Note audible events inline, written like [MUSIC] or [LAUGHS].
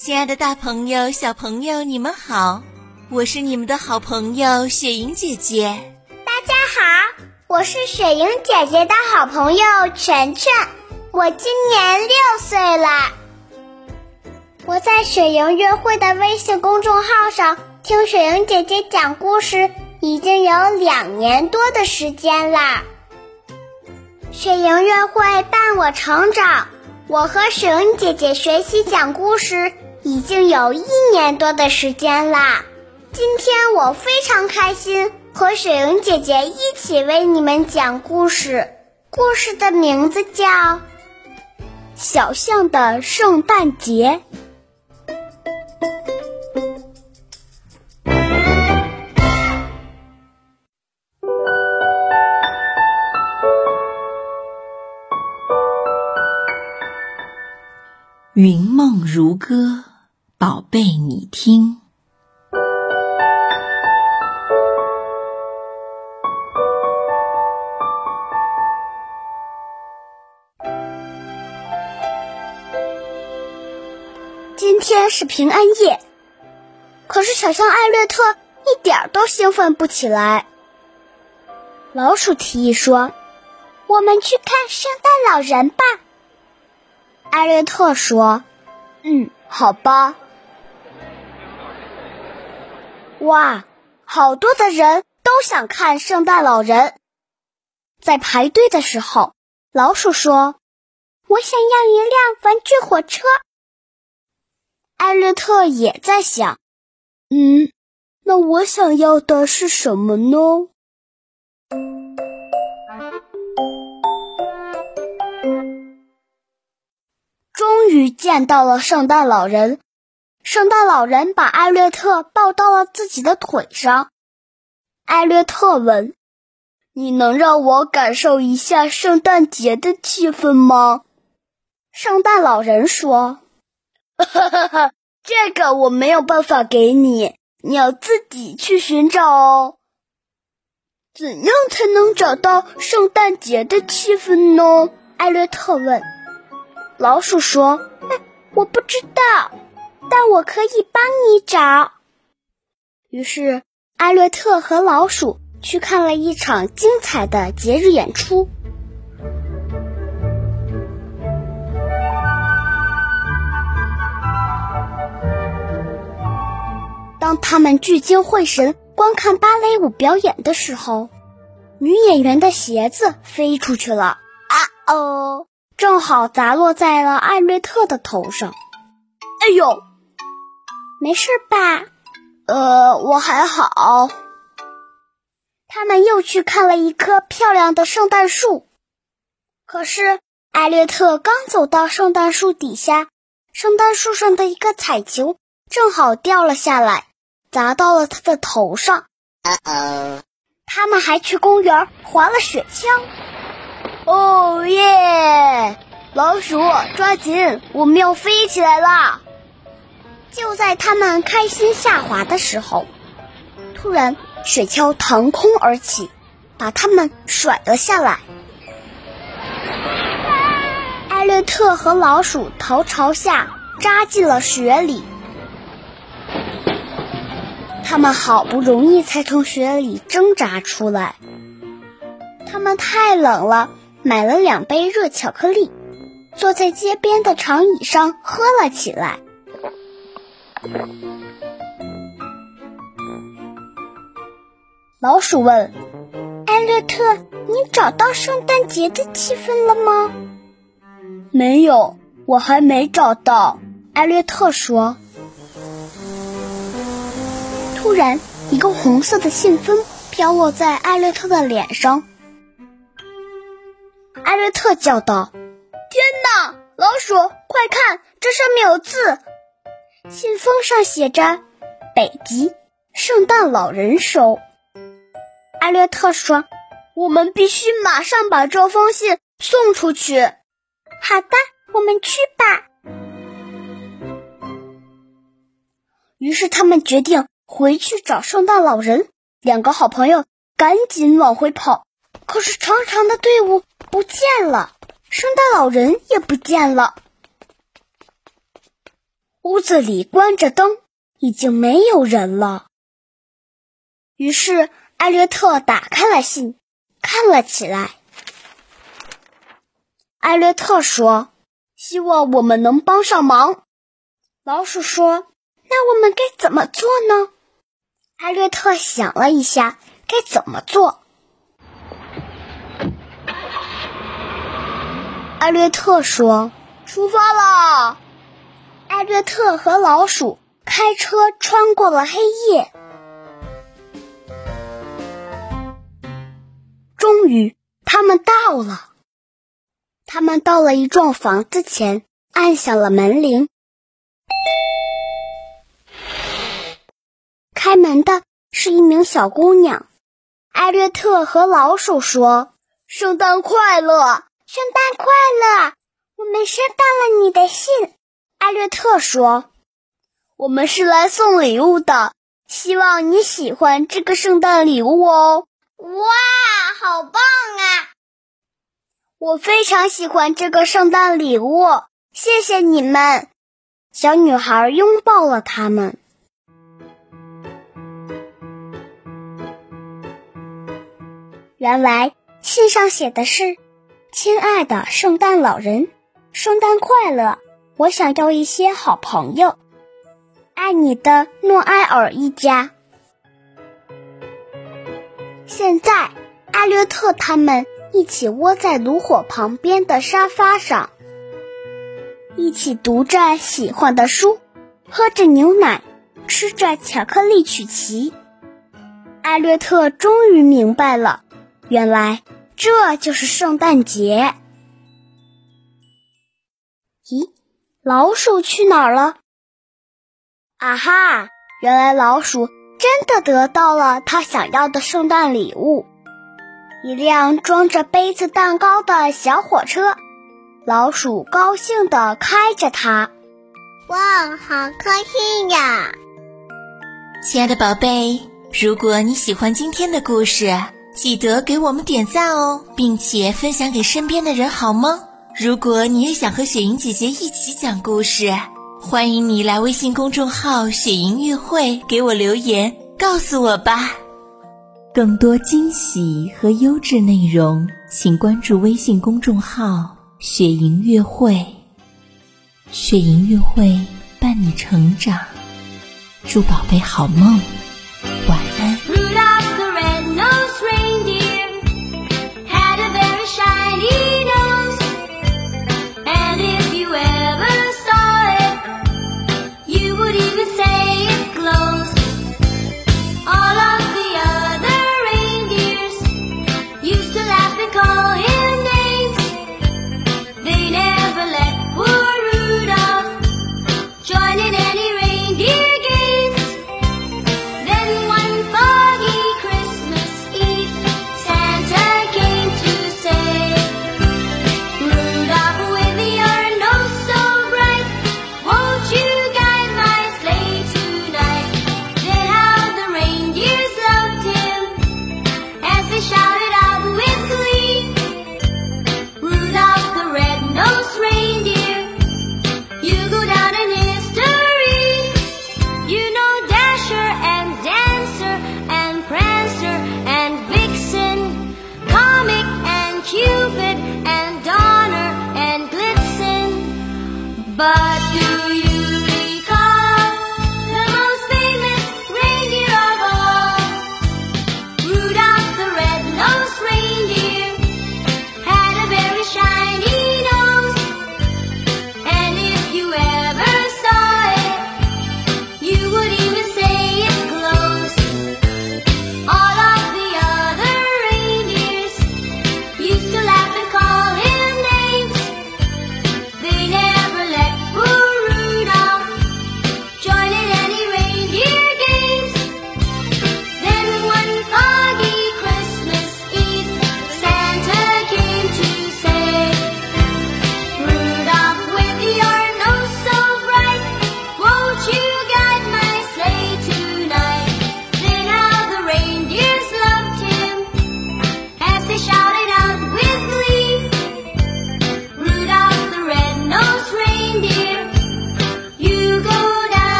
亲爱的，大朋友、小朋友，你们好！我是你们的好朋友雪莹姐姐。大家好，我是雪莹姐姐的好朋友全全，我今年六岁了。我在雪莹约会的微信公众号上听雪莹姐姐讲故事，已经有两年多的时间啦。雪莹约会伴我成长，我和雪莹姐姐学习讲故事已经有一年多的时间啦。今天我非常开心，和雪莹姐姐一起为你们讲故事。故事的名字叫《小象的圣诞节》。云梦如歌，宝贝，你听。今天是平安夜，可是小象艾略特一点都兴奋不起来。老鼠提议说：“我们去看圣诞老人吧。”艾略特说：“嗯，好吧。”哇，好多的人都想看圣诞老人。在排队的时候，老鼠说：“我想要一辆玩具火车。”艾略特也在想：“嗯，那我想要的是什么呢？”终于见到了圣诞老人，圣诞老人把艾略特抱到了自己的腿上。艾略特问：“你能让我感受一下圣诞节的气氛吗？”圣诞老人说：“ [LAUGHS] 哈哈哈，这个我没有办法给你，你要自己去寻找哦。”怎样才能找到圣诞节的气氛呢？艾略特问。老鼠说：“我不，我可以帮你找。”于是，艾略特和老鼠去看了一场精彩的节日演出。当他们聚精会神观看芭蕾舞表演的时候，女演员的鞋子飞出去了。啊哦！正好砸落在了艾略特的头上。哎呦，没事吧？呃，我还好。他们又去看了一棵漂亮的圣诞树，可是艾略特刚走到圣诞树底下，圣诞树上的一个彩球正好掉了下来，砸到了他的头上。他们还去公园滑了雪橇。哦耶！老鼠，抓紧，我们要飞起来啦！就在他们开心下滑的时候，突然雪橇腾空而起，把他们甩了下来。艾略特和老鼠头朝下扎进了雪里，他们好不容易才从雪里挣扎出来。他们太冷了。买了两杯热巧克力，坐在街边的长椅上喝了起来。老鼠问：“艾略特，你找到圣诞节的气氛了吗？”“没有，我还没找到。”艾略特说。突然，一个红色的信封飘落在艾略特的脸上。艾略特叫道：“天哪，老鼠，快看，这上面有字。信封上写着‘北极圣诞老人收’。”艾略特说：“我们必须马上把这封信送出去。”“好的，我们去吧。”于是他们决定回去找圣诞老人。两个好朋友赶紧往回跑，可是长长的队伍。不见了，圣诞老人也不见了。屋子里关着灯，已经没有人了。于是艾略特打开了信，看了起来。艾略特说：“希望我们能帮上忙。”老鼠说：“那我们该怎么做呢？”艾略特想了一下，该怎么做？艾略特说：“出发了！”艾略特和老鼠开车穿过了黑夜。终于，他们到了。他们到了一幢房子前，按响了门铃。开门的是一名小姑娘。艾略特和老鼠说：“圣诞快乐，圣诞快乐！我们收到了你的信。”艾略特说：“我们是来送礼物的，希望你喜欢这个圣诞礼物哦。”哇，好棒啊！我非常喜欢这个圣诞礼物，谢谢你们。小女孩拥抱了他们。原来信上写的是：“亲爱的圣诞老人，圣诞快乐！我想要一些好朋友，爱你的诺埃尔一家。”现在，艾略特他们一起窝在炉火旁边的沙发上，一起读着喜欢的书，喝着牛奶，吃着巧克力曲奇。艾略特终于明白了，原来这就是圣诞节。咦，老鼠去哪儿了？啊哈，原来老鼠。真的得到了他想要的圣诞礼物，一辆装着杯子蛋糕的小火车。老鼠高兴地开着它。哇，好开心呀！亲爱的宝贝，如果你喜欢今天的故事，记得给我们点赞哦，并且分享给身边的人，好吗？如果你也想和雪莹姐姐一起讲故事。欢迎你来微信公众号“雪莹乐会”给我留言，告诉我吧。更多惊喜和优质内容，请关注微信公众号“雪莹乐会”。雪莹乐会伴你成长，祝宝贝好梦，晚。cute.